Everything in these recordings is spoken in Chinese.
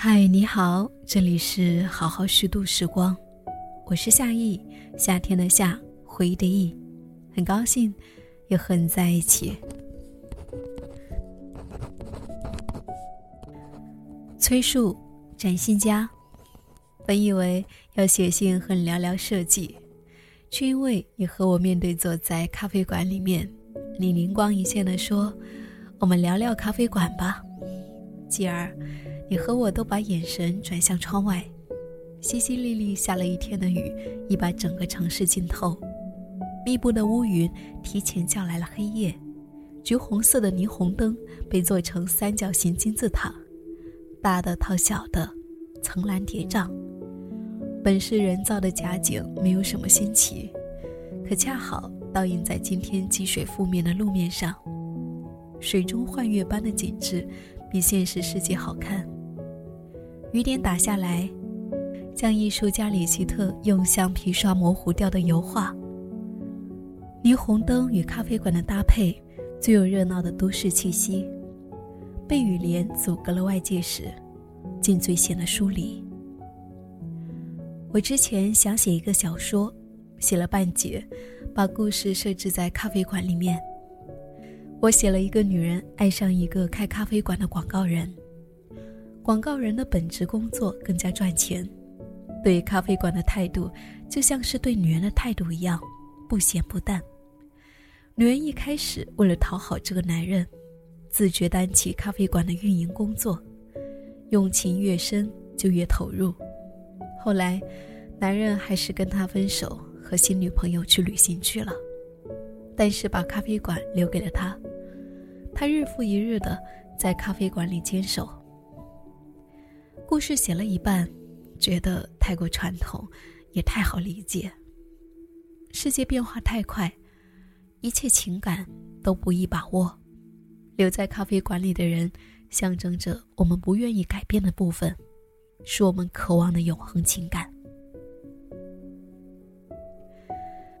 嗨，你好，这里是好好虚度时光，我是夏意，夏天的夏，回忆的忆，很高兴又和你在一起。崔树，展新家，本以为要写信和你聊聊设计，却因为你和我面对坐在咖啡馆里面，你灵光一现的说：“我们聊聊咖啡馆吧。”继而。你和我都把眼神转向窗外，淅淅沥沥下了一天的雨，已把整个城市浸透。密布的乌云提前叫来了黑夜，橘红色的霓虹灯被做成三角形金字塔，大的套小的，层峦叠嶂。本是人造的假景，没有什么新奇，可恰好倒映在今天积水覆面的路面上，水中幻月般的景致，比现实世界好看。雨点打下来，将艺术家里希特用橡皮刷模糊掉的油画。霓虹灯与咖啡馆的搭配，最有热闹的都市气息。被雨帘阻隔了外界时，竟最显得疏离。我之前想写一个小说，写了半截，把故事设置在咖啡馆里面。我写了一个女人爱上一个开咖啡馆的广告人。广告人的本职工作更加赚钱，对咖啡馆的态度就像是对女人的态度一样，不咸不淡。女人一开始为了讨好这个男人，自觉担起咖啡馆的运营工作，用情越深就越投入。后来，男人还是跟她分手，和新女朋友去旅行去了，但是把咖啡馆留给了他。他日复一日的在咖啡馆里坚守。故事写了一半，觉得太过传统，也太好理解。世界变化太快，一切情感都不易把握。留在咖啡馆里的人，象征着我们不愿意改变的部分，是我们渴望的永恒情感。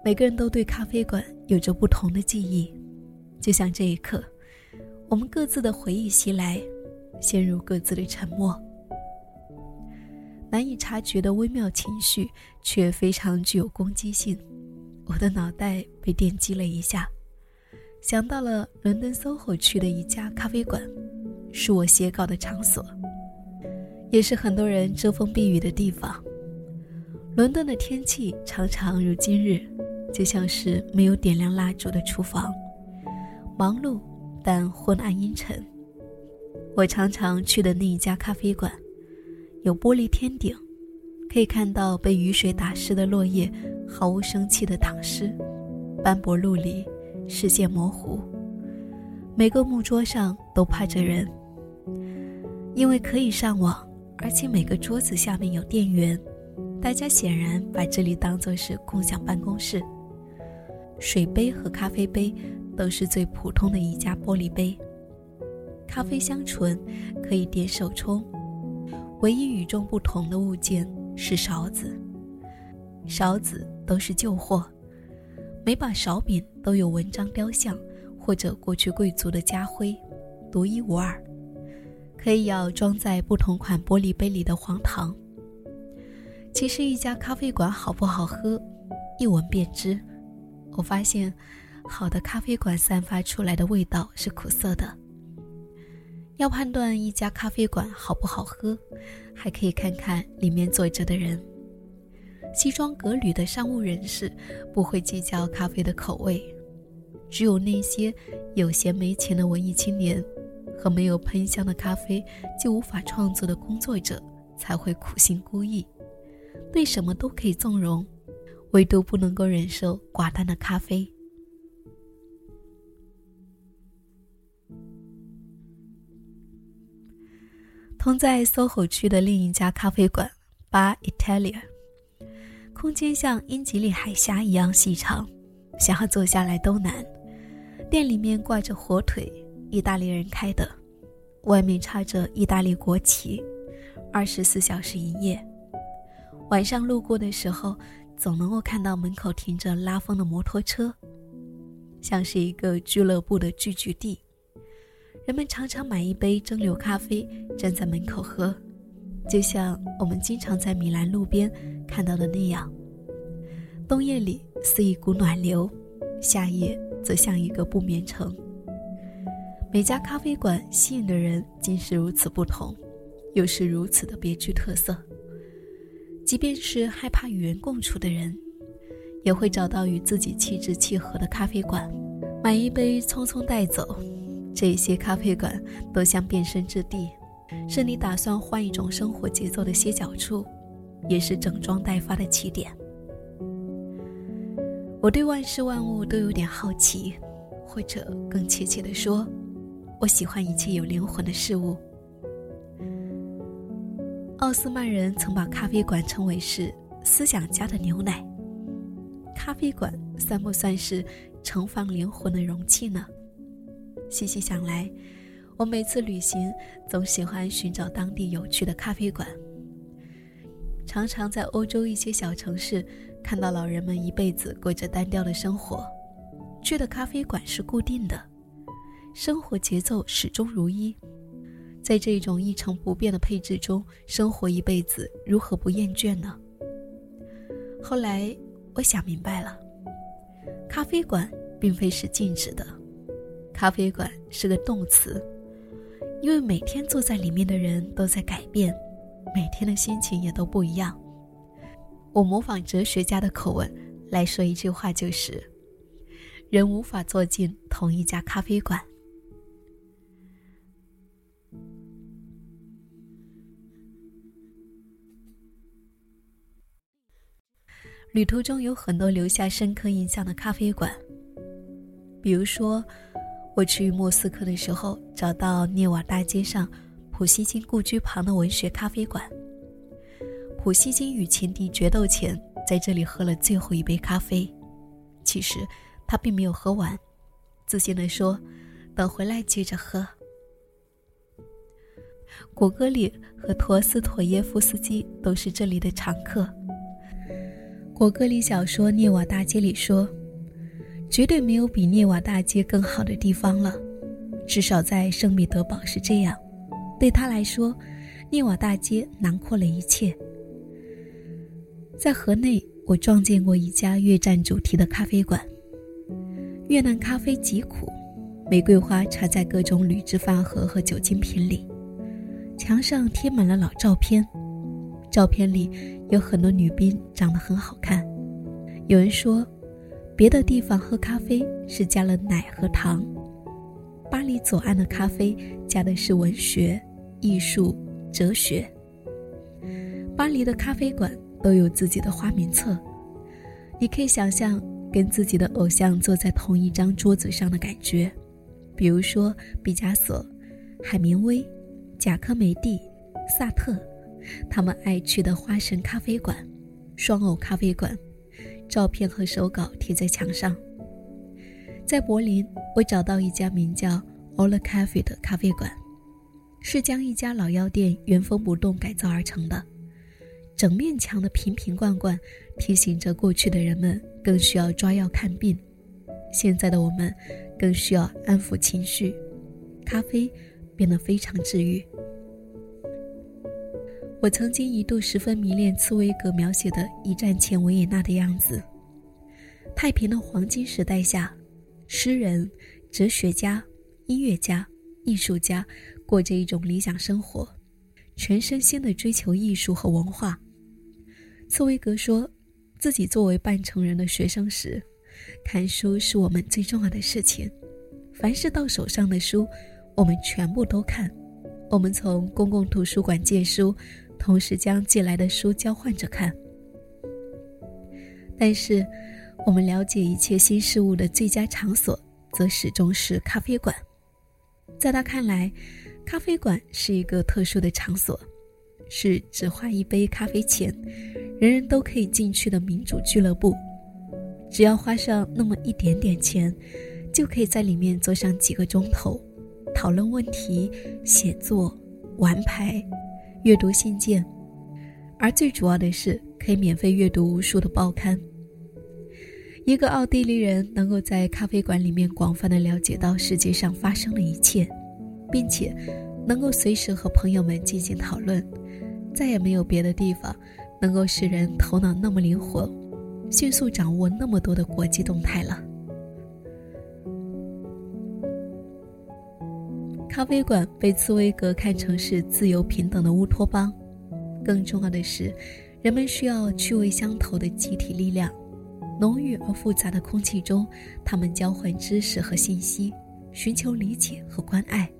每个人都对咖啡馆有着不同的记忆，就像这一刻，我们各自的回忆袭来，陷入各自的沉默。难以察觉的微妙情绪，却非常具有攻击性。我的脑袋被电击了一下，想到了伦敦 SOHO 区的一家咖啡馆，是我写稿的场所，也是很多人遮风避雨的地方。伦敦的天气常常如今日，就像是没有点亮蜡烛的厨房，忙碌但昏暗阴沉。我常常去的那一家咖啡馆。有玻璃天顶，可以看到被雨水打湿的落叶，毫无生气的躺尸，斑驳陆离，视线模糊。每个木桌上都趴着人，因为可以上网，而且每个桌子下面有电源，大家显然把这里当作是共享办公室。水杯和咖啡杯都是最普通的一家玻璃杯，咖啡香醇，可以点手冲。唯一与众不同的物件是勺子，勺子都是旧货，每把勺柄都有文章雕像或者过去贵族的家徽，独一无二，可以要装在不同款玻璃杯里的黄糖。其实一家咖啡馆好不好喝，一闻便知。我发现，好的咖啡馆散发出来的味道是苦涩的。要判断一家咖啡馆好不好喝，还可以看看里面坐着的人。西装革履的商务人士不会计较咖啡的口味，只有那些有闲没钱的文艺青年和没有喷香的咖啡就无法创作的工作者才会苦心孤诣，对什么都可以纵容，唯独不能够忍受寡淡的咖啡。同在 SOHO 区的另一家咖啡馆 Bar Italia，空间像英吉利海峡一样细长，想要坐下来都难。店里面挂着火腿，意大利人开的，外面插着意大利国旗，二十四小时营业。晚上路过的时候，总能够看到门口停着拉风的摩托车，像是一个俱乐部的聚居地。人们常常买一杯蒸馏咖啡，站在门口喝，就像我们经常在米兰路边看到的那样，冬夜里似一股暖流，夏夜则像一个不眠城。每家咖啡馆吸引的人竟是如此不同，又是如此的别具特色。即便是害怕与人共处的人，也会找到与自己气质契合的咖啡馆，买一杯匆匆带走。这些咖啡馆都像变身之地，是你打算换一种生活节奏的歇脚处，也是整装待发的起点。我对万事万物都有点好奇，或者更确切地说，我喜欢一切有灵魂的事物。奥斯曼人曾把咖啡馆称为是思想家的牛奶。咖啡馆算不算是盛放灵魂的容器呢？细细想来，我每次旅行总喜欢寻找当地有趣的咖啡馆。常常在欧洲一些小城市看到老人们一辈子过着单调的生活，去的咖啡馆是固定的，生活节奏始终如一。在这种一成不变的配置中生活一辈子，如何不厌倦呢？后来我想明白了，咖啡馆并非是静止的。咖啡馆是个动词，因为每天坐在里面的人都在改变，每天的心情也都不一样。我模仿哲学家的口吻来说一句话，就是：人无法坐进同一家咖啡馆。旅途中有很多留下深刻印象的咖啡馆，比如说。我去莫斯科的时候，找到涅瓦大街上普希金故居旁的文学咖啡馆。普希金与情敌决斗前，在这里喝了最后一杯咖啡。其实他并没有喝完，自信地说：“等回来接着喝。”果戈里和陀思妥耶夫斯基都是这里的常客。果戈里小说《涅瓦大街》里说。绝对没有比涅瓦大街更好的地方了，至少在圣彼得堡是这样。对他来说，涅瓦大街囊括了一切。在河内，我撞见过一家越战主题的咖啡馆。越南咖啡极苦，玫瑰花插在各种铝制饭盒和酒精瓶里，墙上贴满了老照片，照片里有很多女兵长得很好看。有人说。别的地方喝咖啡是加了奶和糖，巴黎左岸的咖啡加的是文学、艺术、哲学。巴黎的咖啡馆都有自己的花名册，你可以想象跟自己的偶像坐在同一张桌子上的感觉，比如说毕加索、海明威、贾科梅蒂、萨特，他们爱去的花神咖啡馆、双偶咖啡馆。照片和手稿贴在墙上。在柏林，我找到一家名叫 Ola Cafe 的咖啡馆，是将一家老药店原封不动改造而成的。整面墙的瓶瓶罐罐，提醒着过去的人们更需要抓药看病，现在的我们更需要安抚情绪。咖啡变得非常治愈。我曾经一度十分迷恋茨威格描写的一战前维也纳的样子。太平的黄金时代下，诗人、哲学家、音乐家、艺术家过着一种理想生活，全身心地追求艺术和文化。茨威格说，自己作为半成人的学生时，看书是我们最重要的事情。凡是到手上的书，我们全部都看。我们从公共图书馆借书。同时将借来的书交换着看，但是，我们了解一切新事物的最佳场所，则始终是咖啡馆。在他看来，咖啡馆是一个特殊的场所，是只花一杯咖啡钱，人人都可以进去的民主俱乐部。只要花上那么一点点钱，就可以在里面坐上几个钟头，讨论问题、写作、玩牌。阅读信件，而最主要的是可以免费阅读无数的报刊。一个奥地利人能够在咖啡馆里面广泛的了解到世界上发生的一切，并且能够随时和朋友们进行讨论，再也没有别的地方能够使人头脑那么灵活，迅速掌握那么多的国际动态了。咖啡馆被茨威格看成是自由平等的乌托邦，更重要的是，人们需要趣味相投的集体力量。浓郁而复杂的空气中，他们交换知识和信息，寻求理解和关爱。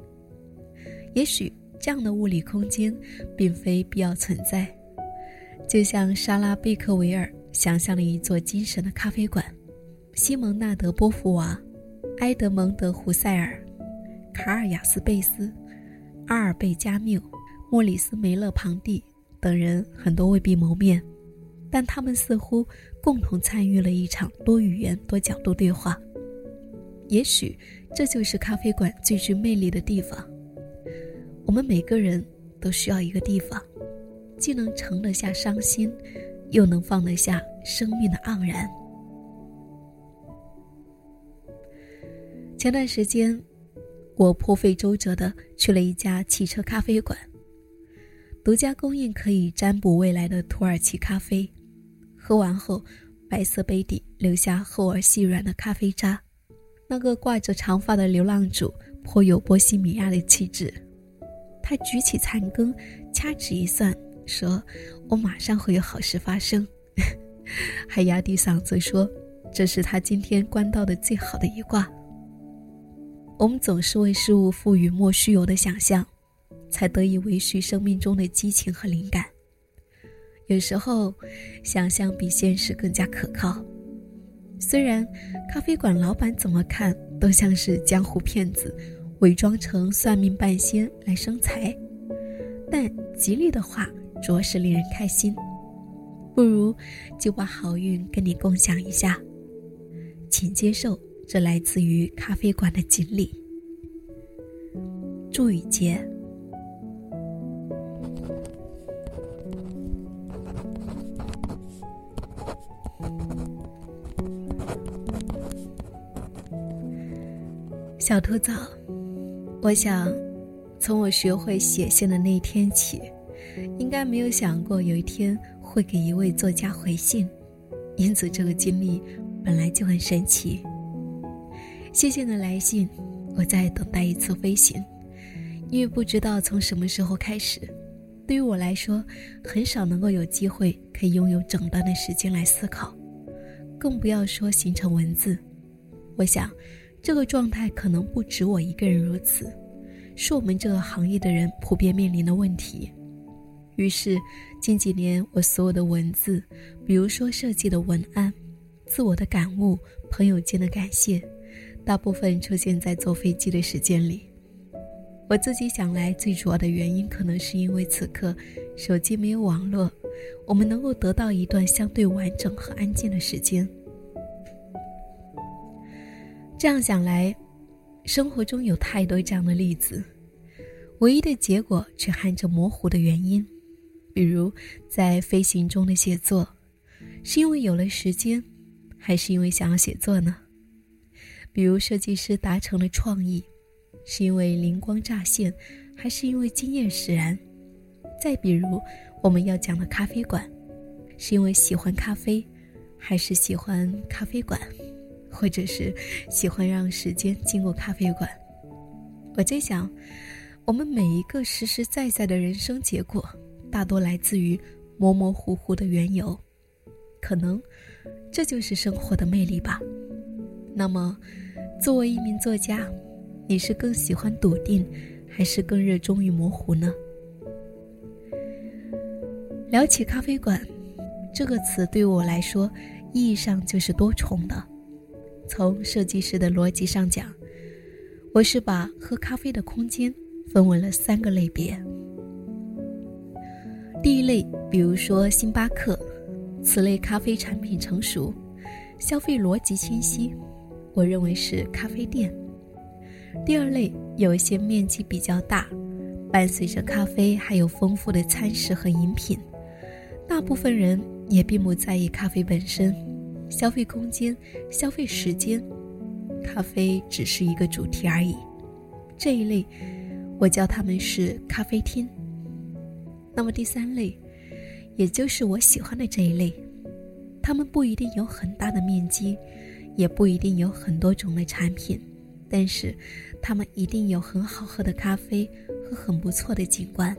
也许这样的物理空间并非必要存在，就像莎拉·贝克维尔想象了一座精神的咖啡馆，西蒙纳德·波伏娃、埃德蒙德·胡塞尔。卡尔雅斯贝斯、阿尔贝加缪、莫里斯梅勒庞蒂等人很多未必谋面，但他们似乎共同参与了一场多语言、多角度对话。也许这就是咖啡馆最具魅力的地方。我们每个人都需要一个地方，既能盛得下伤心，又能放得下生命的盎然。前段时间。我颇费周折的去了一家汽车咖啡馆，独家供应可以占卜未来的土耳其咖啡。喝完后，白色杯底留下厚而细软的咖啡渣。那个挂着长发的流浪主颇有波西米亚的气质。他举起残羹，掐指一算，说：“我马上会有好事发生。”还压低嗓子说：“这是他今天观到的最好的一卦。”我们总是为事物赋予莫须有的想象，才得以维续生命中的激情和灵感。有时候，想象比现实更加可靠。虽然咖啡馆老板怎么看都像是江湖骗子，伪装成算命半仙来生财，但吉利的话着实令人开心。不如就把好运跟你共享一下，请接受。这来自于咖啡馆的锦鲤。祝雨杰。小兔早，我想，从我学会写信的那天起，应该没有想过有一天会给一位作家回信，因此这个经历本来就很神奇。谢谢你的来信，我在等待一次飞行，因为不知道从什么时候开始，对于我来说，很少能够有机会可以拥有整段的时间来思考，更不要说形成文字。我想，这个状态可能不止我一个人如此，是我们这个行业的人普遍面临的问题。于是，近几年我所有的文字，比如说设计的文案、自我的感悟、朋友间的感谢。大部分出现在坐飞机的时间里。我自己想来，最主要的原因可能是因为此刻手机没有网络，我们能够得到一段相对完整和安静的时间。这样想来，生活中有太多这样的例子，唯一的结果却含着模糊的原因。比如在飞行中的写作，是因为有了时间，还是因为想要写作呢？比如设计师达成了创意，是因为灵光乍现，还是因为经验使然？再比如我们要讲的咖啡馆，是因为喜欢咖啡，还是喜欢咖啡馆，或者是喜欢让时间经过咖啡馆？我在想，我们每一个实实在在的人生结果，大多来自于模模糊糊的缘由，可能这就是生活的魅力吧。那么。作为一名作家，你是更喜欢笃定，还是更热衷于模糊呢？聊起咖啡馆，这个词对我来说，意义上就是多重的。从设计师的逻辑上讲，我是把喝咖啡的空间分为了三个类别。第一类，比如说星巴克，此类咖啡产品成熟，消费逻辑清晰。我认为是咖啡店。第二类有一些面积比较大，伴随着咖啡还有丰富的餐食和饮品。大部分人也并不在意咖啡本身，消费空间、消费时间，咖啡只是一个主题而已。这一类，我叫他们是咖啡厅。那么第三类，也就是我喜欢的这一类，他们不一定有很大的面积，也不一定有很多种类产品，但是他们一定有很好喝的咖啡和很不错的景观。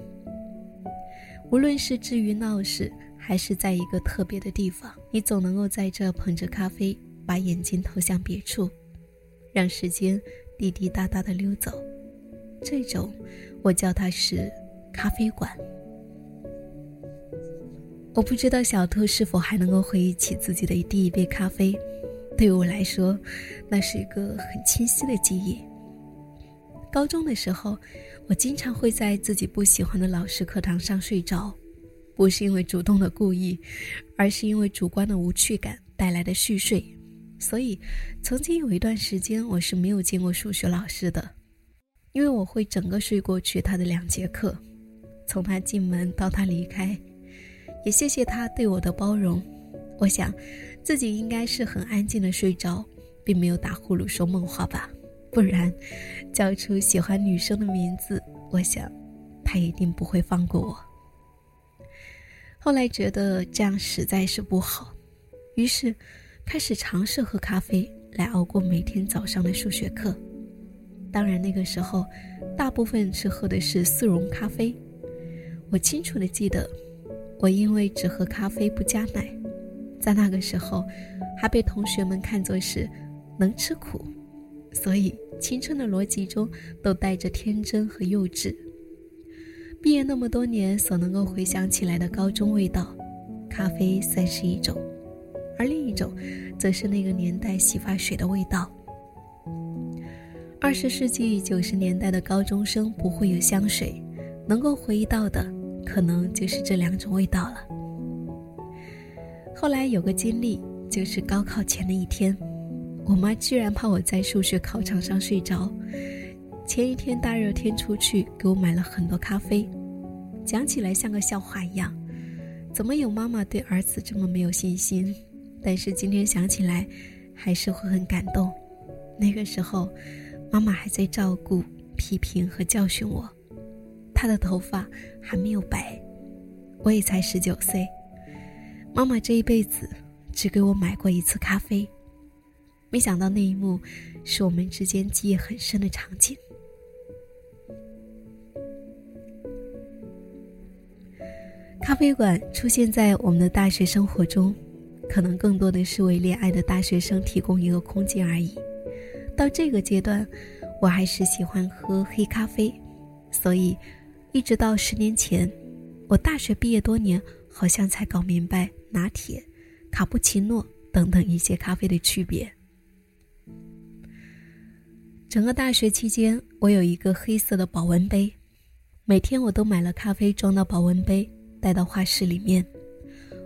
无论是至于闹市，还是在一个特别的地方，你总能够在这捧着咖啡，把眼睛投向别处，让时间滴滴答答的溜走。这种，我叫它是咖啡馆。我不知道小兔是否还能够回忆起自己的第一杯咖啡。对于我来说，那是一个很清晰的记忆。高中的时候，我经常会在自己不喜欢的老师课堂上睡着，不是因为主动的故意，而是因为主观的无趣感带来的续睡。所以，曾经有一段时间，我是没有见过数学老师的，因为我会整个睡过去他的两节课，从他进门到他离开。也谢谢他对我的包容，我想，自己应该是很安静的睡着，并没有打呼噜说梦话吧，不然，叫出喜欢女生的名字，我想，他一定不会放过我。后来觉得这样实在是不好，于是，开始尝试喝咖啡来熬过每天早上的数学课。当然那个时候，大部分是喝的是速溶咖啡。我清楚的记得。我因为只喝咖啡不加奶，在那个时候，还被同学们看作是能吃苦，所以青春的逻辑中都带着天真和幼稚。毕业那么多年，所能够回想起来的高中味道，咖啡算是一种，而另一种，则是那个年代洗发水的味道。二十世纪九十年代的高中生不会有香水，能够回忆到的。可能就是这两种味道了。后来有个经历，就是高考前的一天，我妈居然怕我在数学考场上睡着，前一天大热天出去给我买了很多咖啡。讲起来像个笑话一样，怎么有妈妈对儿子这么没有信心？但是今天想起来，还是会很感动。那个时候，妈妈还在照顾、批评和教训我。她的头发还没有白，我也才十九岁。妈妈这一辈子只给我买过一次咖啡，没想到那一幕是我们之间记忆很深的场景。咖啡馆出现在我们的大学生活中，可能更多的是为恋爱的大学生提供一个空间而已。到这个阶段，我还是喜欢喝黑咖啡，所以。一直到十年前，我大学毕业多年，好像才搞明白拿铁、卡布奇诺等等一些咖啡的区别。整个大学期间，我有一个黑色的保温杯，每天我都买了咖啡装到保温杯，带到画室里面。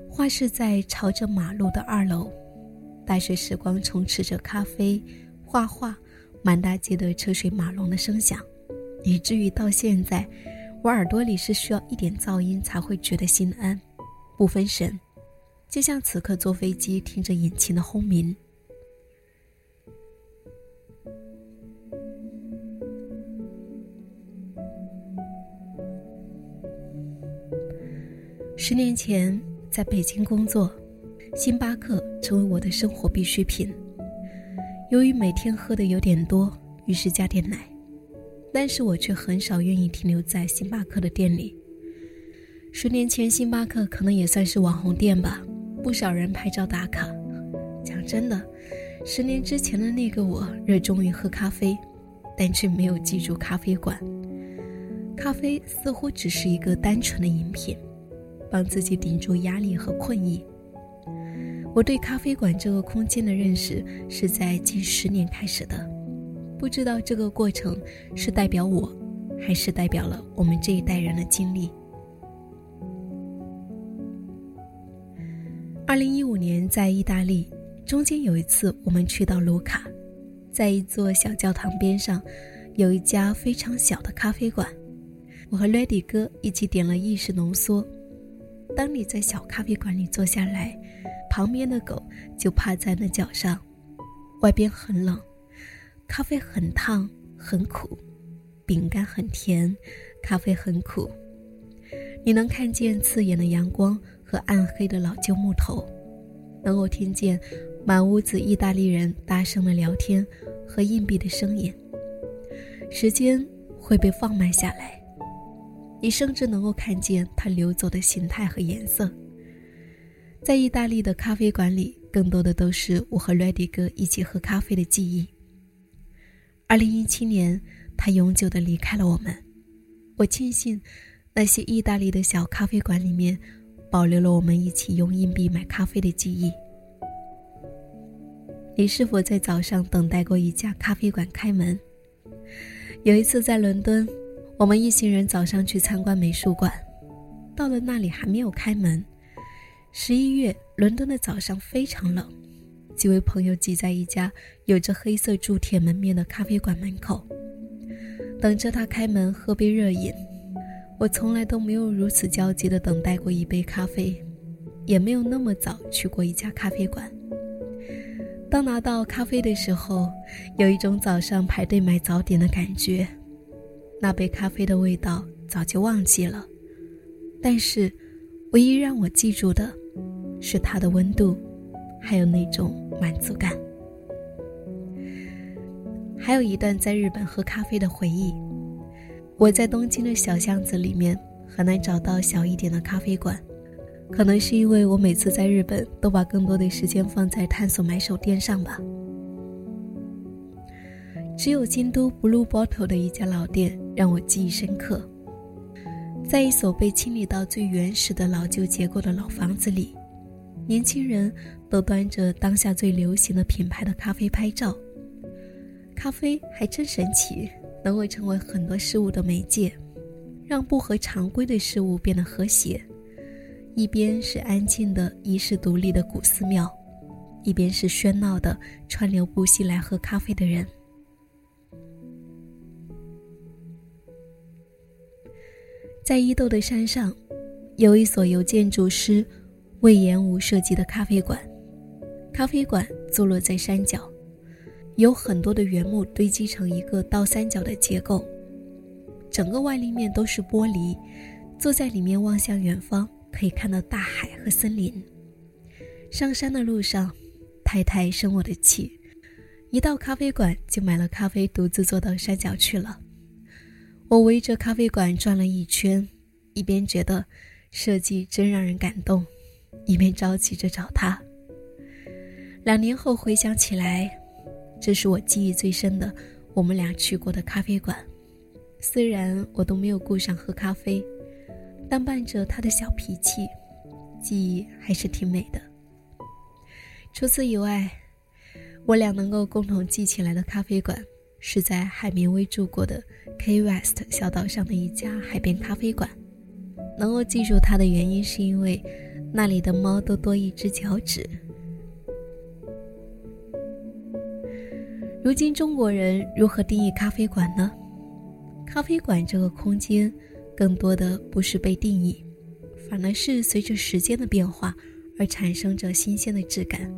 画室在朝着马路的二楼，大学时光充斥着咖啡、画画、满大街的车水马龙的声响，以至于到现在。我耳朵里是需要一点噪音才会觉得心安，不分神，就像此刻坐飞机听着引擎的轰鸣。十年前在北京工作，星巴克成为我的生活必需品。由于每天喝的有点多，于是加点奶。但是我却很少愿意停留在星巴克的店里。十年前，星巴克可能也算是网红店吧，不少人拍照打卡。讲真的，十年之前的那个我，热衷于喝咖啡，但却没有记住咖啡馆。咖啡似乎只是一个单纯的饮品，帮自己顶住压力和困意。我对咖啡馆这个空间的认识，是在近十年开始的。不知道这个过程是代表我，还是代表了我们这一代人的经历。二零一五年在意大利，中间有一次我们去到卢卡，在一座小教堂边上，有一家非常小的咖啡馆。我和 Ready 哥一起点了意式浓缩。当你在小咖啡馆里坐下来，旁边的狗就趴在那脚上，外边很冷。咖啡很烫，很苦；饼干很甜，咖啡很苦。你能看见刺眼的阳光和暗黑的老旧木头，能够听见满屋子意大利人大声的聊天和硬币的声音。时间会被放慢下来，你甚至能够看见它流走的形态和颜色。在意大利的咖啡馆里，更多的都是我和 Ready 哥一起喝咖啡的记忆。二零一七年，他永久的离开了我们。我庆幸，那些意大利的小咖啡馆里面，保留了我们一起用硬币买咖啡的记忆。你是否在早上等待过一家咖啡馆开门？有一次在伦敦，我们一行人早上去参观美术馆，到了那里还没有开门。十一月，伦敦的早上非常冷。几位朋友挤在一家有着黑色铸铁门面的咖啡馆门口，等着他开门喝杯热饮。我从来都没有如此焦急地等待过一杯咖啡，也没有那么早去过一家咖啡馆。当拿到咖啡的时候，有一种早上排队买早点的感觉。那杯咖啡的味道早就忘记了，但是，唯一让我记住的，是它的温度。还有那种满足感。还有一段在日本喝咖啡的回忆。我在东京的小巷子里面很难找到小一点的咖啡馆，可能是因为我每次在日本都把更多的时间放在探索买手店上吧。只有京都 Blue Bottle 的一家老店让我记忆深刻，在一所被清理到最原始的老旧结构的老房子里。年轻人都端着当下最流行的品牌的咖啡拍照。咖啡还真神奇，能够成为很多事物的媒介，让不合常规的事物变得和谐。一边是安静的遗世独立的古寺庙，一边是喧闹的川流不息来喝咖啡的人。在伊豆的山上，有一所由建筑师。魏延武设计的咖啡馆，咖啡馆坐落在山脚，有很多的原木堆积成一个倒三角的结构，整个外立面都是玻璃。坐在里面望向远方，可以看到大海和森林。上山的路上，太太生我的气，一到咖啡馆就买了咖啡，独自坐到山脚去了。我围着咖啡馆转了一圈，一边觉得设计真让人感动。一边着急着找他。两年后回想起来，这是我记忆最深的我们俩去过的咖啡馆。虽然我都没有顾上喝咖啡，但伴着他的小脾气，记忆还是挺美的。除此以外，我俩能够共同记起来的咖啡馆，是在海明威住过的 K West 小岛上的一家海边咖啡馆。能够记住它的原因，是因为。那里的猫都多一只脚趾。如今中国人如何定义咖啡馆呢？咖啡馆这个空间，更多的不是被定义，反而是随着时间的变化而产生着新鲜的质感。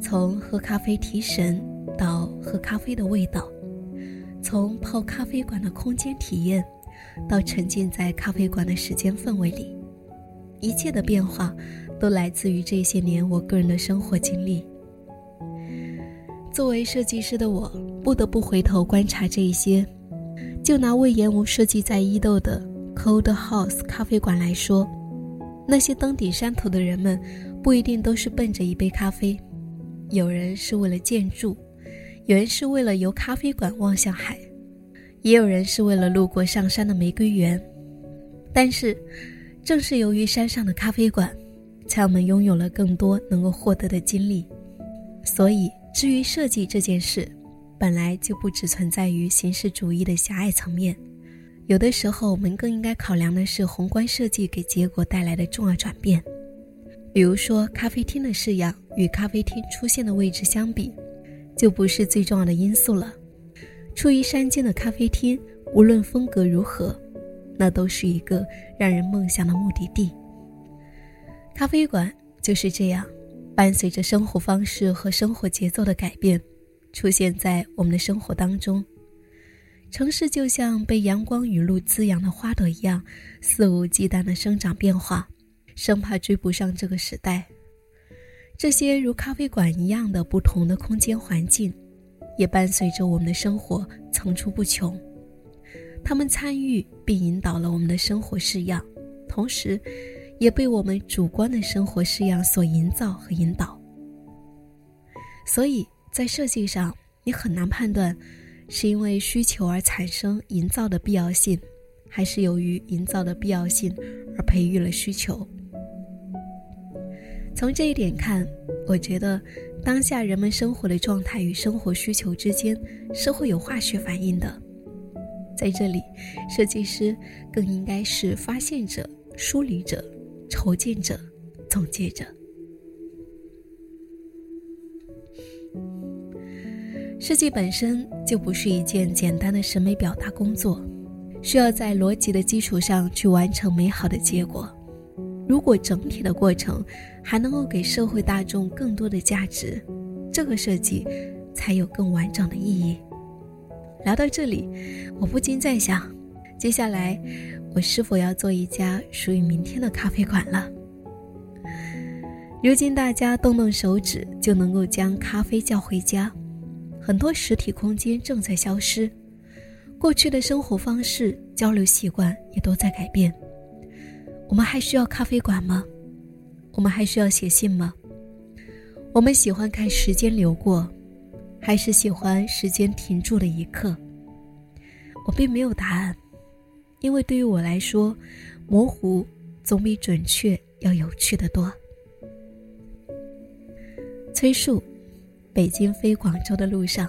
从喝咖啡提神，到喝咖啡的味道；从泡咖啡馆的空间体验，到沉浸在咖啡馆的时间氛围里。一切的变化，都来自于这些年我个人的生活经历。作为设计师的我，不得不回头观察这一些。就拿魏延武设计在伊豆的 Cold House 咖啡馆来说，那些登顶山头的人们，不一定都是奔着一杯咖啡，有人是为了建筑，有人是为了由咖啡馆望向海，也有人是为了路过上山的玫瑰园。但是。正是由于山上的咖啡馆，才我们拥有了更多能够获得的经历。所以，至于设计这件事，本来就不只存在于形式主义的狭隘层面。有的时候，我们更应该考量的是宏观设计给结果带来的重要转变。比如说，咖啡厅的式样与咖啡厅出现的位置相比，就不是最重要的因素了。处于山间的咖啡厅，无论风格如何。那都是一个让人梦想的目的地。咖啡馆就是这样，伴随着生活方式和生活节奏的改变，出现在我们的生活当中。城市就像被阳光雨露滋养的花朵一样，肆无忌惮的生长变化，生怕追不上这个时代。这些如咖啡馆一样的不同的空间环境，也伴随着我们的生活层出不穷。他们参与并引导了我们的生活式样，同时，也被我们主观的生活式样所营造和引导。所以在设计上，你很难判断，是因为需求而产生营造的必要性，还是由于营造的必要性而培育了需求。从这一点看，我觉得当下人们生活的状态与生活需求之间是会有化学反应的。在这里，设计师更应该是发现者、梳理者、筹建者、总结者。设计本身就不是一件简单的审美表达工作，需要在逻辑的基础上去完成美好的结果。如果整体的过程还能够给社会大众更多的价值，这个设计才有更完整的意义。聊到这里，我不禁在想，接下来我是否要做一家属于明天的咖啡馆了？如今大家动动手指就能够将咖啡叫回家，很多实体空间正在消失，过去的生活方式、交流习惯也都在改变。我们还需要咖啡馆吗？我们还需要写信吗？我们喜欢看时间流过，还是喜欢时间停住的一刻？我并没有答案，因为对于我来说，模糊总比准确要有趣的多。崔树，北京飞广州的路上。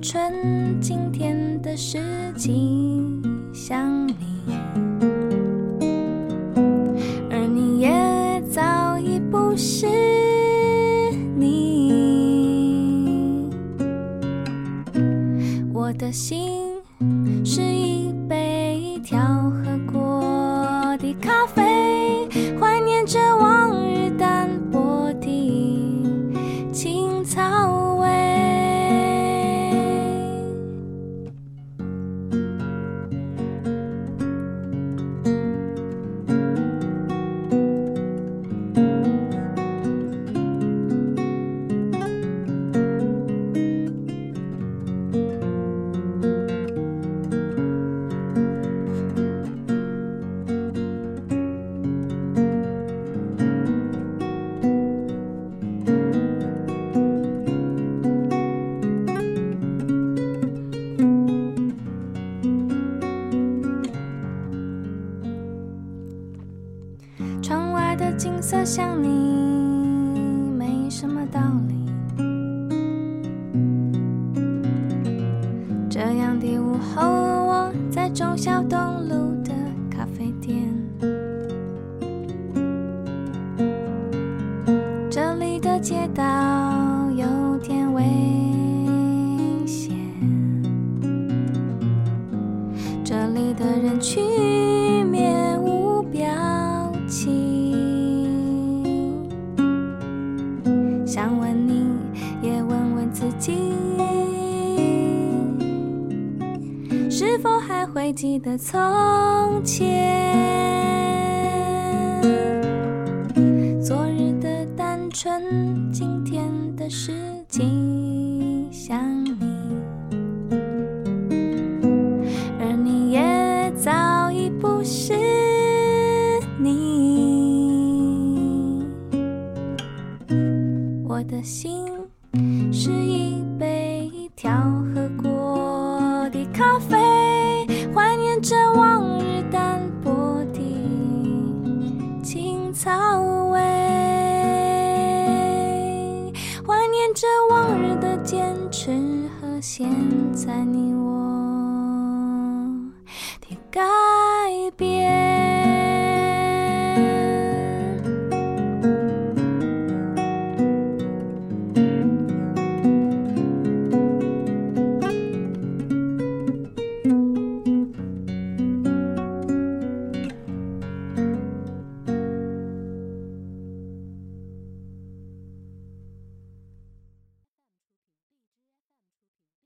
今天的事情像你，而你也早已不是你。我的心色像你的从前，昨日的单纯，今天的事情想你，而你也早已不是你，我的心。